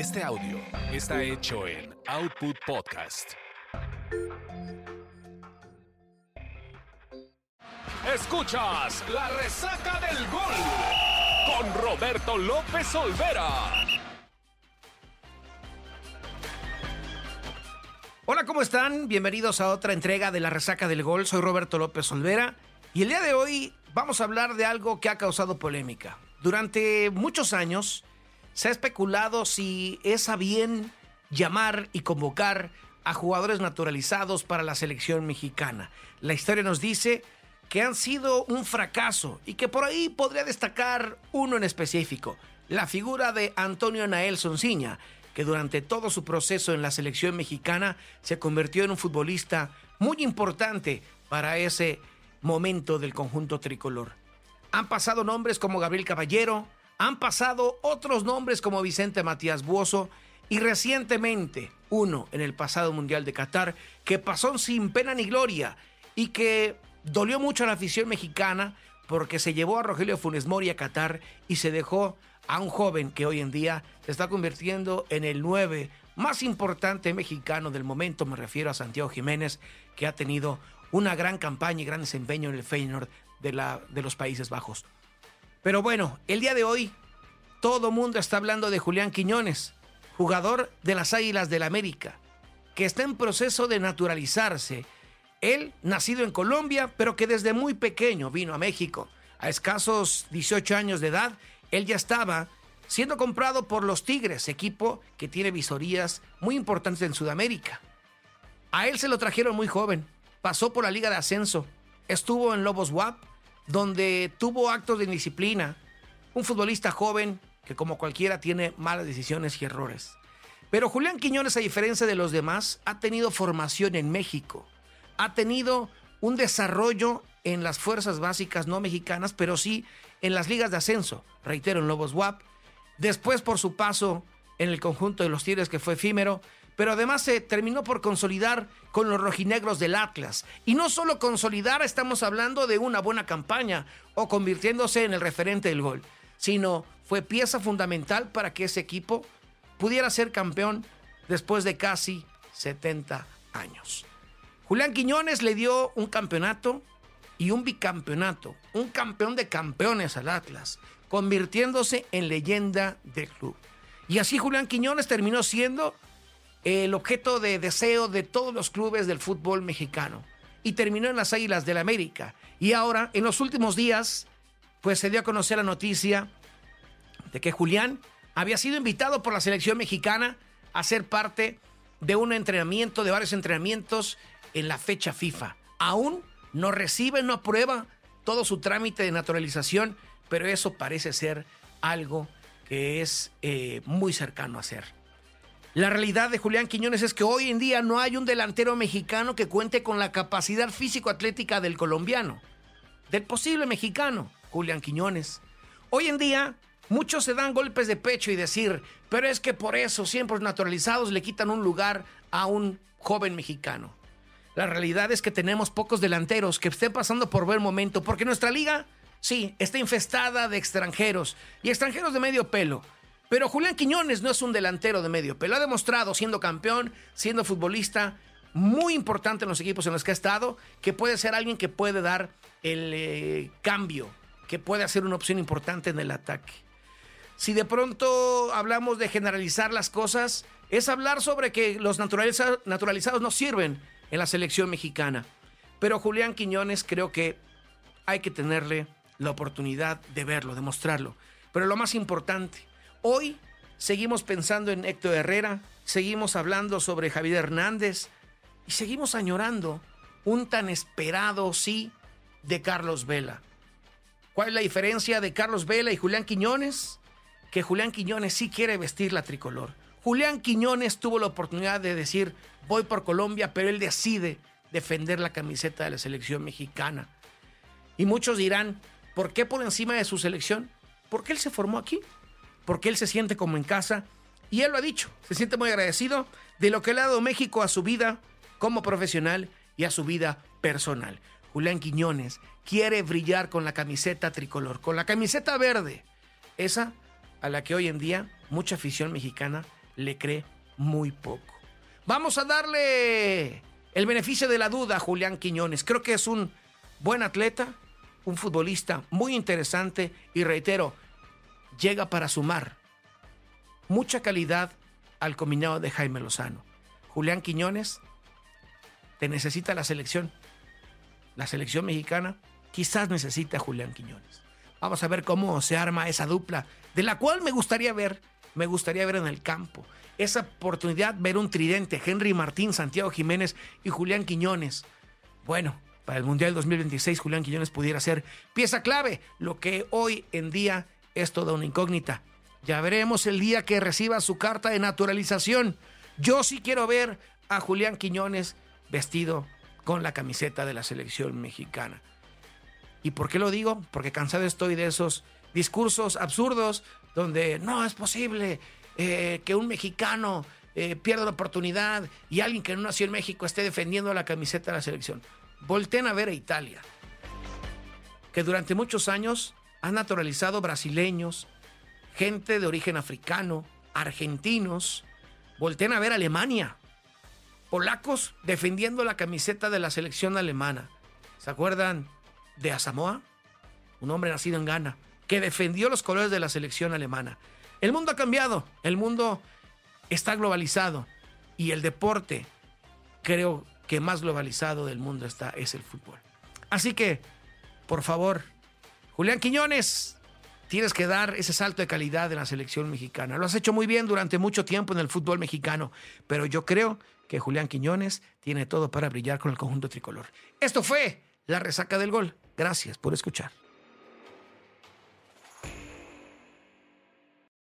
Este audio está hecho en Output Podcast. Escuchas la resaca del gol con Roberto López Olvera. Hola, ¿cómo están? Bienvenidos a otra entrega de la resaca del gol. Soy Roberto López Olvera y el día de hoy vamos a hablar de algo que ha causado polémica. Durante muchos años se ha especulado si es a bien llamar y convocar a jugadores naturalizados para la selección mexicana. La historia nos dice que han sido un fracaso y que por ahí podría destacar uno en específico, la figura de Antonio Nael Sonciña, que durante todo su proceso en la selección mexicana se convirtió en un futbolista muy importante para ese momento del conjunto tricolor. Han pasado nombres como Gabriel Caballero, han pasado otros nombres como Vicente Matías Buoso y recientemente uno en el pasado Mundial de Qatar que pasó sin pena ni gloria y que dolió mucho a la afición mexicana porque se llevó a Rogelio Funes Mori a Qatar y se dejó a un joven que hoy en día se está convirtiendo en el 9 más importante mexicano del momento, me refiero a Santiago Jiménez, que ha tenido una gran campaña y gran desempeño en el Feyenoord de, la, de los Países Bajos. Pero bueno, el día de hoy todo mundo está hablando de Julián Quiñones, jugador de las Águilas del América, que está en proceso de naturalizarse. Él, nacido en Colombia, pero que desde muy pequeño vino a México. A escasos 18 años de edad, él ya estaba siendo comprado por los Tigres, equipo que tiene visorías muy importantes en Sudamérica. A él se lo trajeron muy joven, pasó por la Liga de Ascenso, estuvo en Lobos WAP, donde tuvo actos de indisciplina, un futbolista joven que como cualquiera tiene malas decisiones y errores. Pero Julián Quiñones, a diferencia de los demás, ha tenido formación en México, ha tenido un desarrollo en las fuerzas básicas no mexicanas, pero sí en las ligas de ascenso, reitero, en Lobos WAP, después por su paso en el conjunto de los Tigres que fue efímero, pero además se terminó por consolidar con los rojinegros del Atlas. Y no solo consolidar, estamos hablando de una buena campaña o convirtiéndose en el referente del gol, sino fue pieza fundamental para que ese equipo pudiera ser campeón después de casi 70 años. Julián Quiñones le dio un campeonato y un bicampeonato, un campeón de campeones al Atlas, convirtiéndose en leyenda del club. Y así Julián Quiñones terminó siendo el objeto de deseo de todos los clubes del fútbol mexicano. Y terminó en las Águilas del América. Y ahora, en los últimos días, pues se dio a conocer la noticia de que Julián había sido invitado por la selección mexicana a ser parte de un entrenamiento, de varios entrenamientos en la fecha FIFA. Aún no recibe, no aprueba todo su trámite de naturalización, pero eso parece ser algo que es eh, muy cercano a ser. La realidad de Julián Quiñones es que hoy en día no hay un delantero mexicano que cuente con la capacidad físico-atlética del colombiano, del posible mexicano, Julián Quiñones. Hoy en día muchos se dan golpes de pecho y decir, pero es que por eso siempre naturalizados le quitan un lugar a un joven mexicano. La realidad es que tenemos pocos delanteros que estén pasando por buen momento, porque nuestra liga, sí, está infestada de extranjeros y extranjeros de medio pelo. Pero Julián Quiñones no es un delantero de medio pelo. Ha demostrado, siendo campeón, siendo futbolista muy importante en los equipos en los que ha estado, que puede ser alguien que puede dar el eh, cambio, que puede hacer una opción importante en el ataque. Si de pronto hablamos de generalizar las cosas, es hablar sobre que los naturalizados no sirven en la selección mexicana. Pero Julián Quiñones creo que hay que tenerle la oportunidad de verlo, de mostrarlo. Pero lo más importante, Hoy seguimos pensando en Héctor Herrera, seguimos hablando sobre Javier Hernández y seguimos añorando un tan esperado sí de Carlos Vela. ¿Cuál es la diferencia de Carlos Vela y Julián Quiñones? Que Julián Quiñones sí quiere vestir la tricolor. Julián Quiñones tuvo la oportunidad de decir voy por Colombia, pero él decide defender la camiseta de la selección mexicana. Y muchos dirán, ¿por qué por encima de su selección? Porque él se formó aquí porque él se siente como en casa y él lo ha dicho, se siente muy agradecido de lo que le ha dado México a su vida como profesional y a su vida personal. Julián Quiñones quiere brillar con la camiseta tricolor, con la camiseta verde, esa a la que hoy en día mucha afición mexicana le cree muy poco. Vamos a darle el beneficio de la duda a Julián Quiñones. Creo que es un buen atleta, un futbolista muy interesante y reitero, llega para sumar mucha calidad al combinado de Jaime Lozano. Julián Quiñones te necesita la selección. La selección mexicana quizás necesita a Julián Quiñones. Vamos a ver cómo se arma esa dupla, de la cual me gustaría ver, me gustaría ver en el campo. Esa oportunidad, ver un tridente, Henry Martín, Santiago Jiménez y Julián Quiñones. Bueno, para el Mundial 2026 Julián Quiñones pudiera ser pieza clave, lo que hoy en día es toda una incógnita. Ya veremos el día que reciba su carta de naturalización. Yo sí quiero ver a Julián Quiñones vestido con la camiseta de la selección mexicana. ¿Y por qué lo digo? Porque cansado estoy de esos discursos absurdos donde no es posible eh, que un mexicano eh, pierda la oportunidad y alguien que no nació en México esté defendiendo la camiseta de la selección. Volten a ver a Italia, que durante muchos años ha naturalizado brasileños, gente de origen africano, argentinos. Volten a ver Alemania, polacos defendiendo la camiseta de la selección alemana. ¿Se acuerdan de Asamoah? Un hombre nacido en Ghana, que defendió los colores de la selección alemana. El mundo ha cambiado, el mundo está globalizado y el deporte, creo que más globalizado del mundo está, es el fútbol. Así que, por favor, Julián Quiñones, tienes que dar ese salto de calidad en la selección mexicana. Lo has hecho muy bien durante mucho tiempo en el fútbol mexicano, pero yo creo que Julián Quiñones tiene todo para brillar con el conjunto tricolor. Esto fue la resaca del gol. Gracias por escuchar.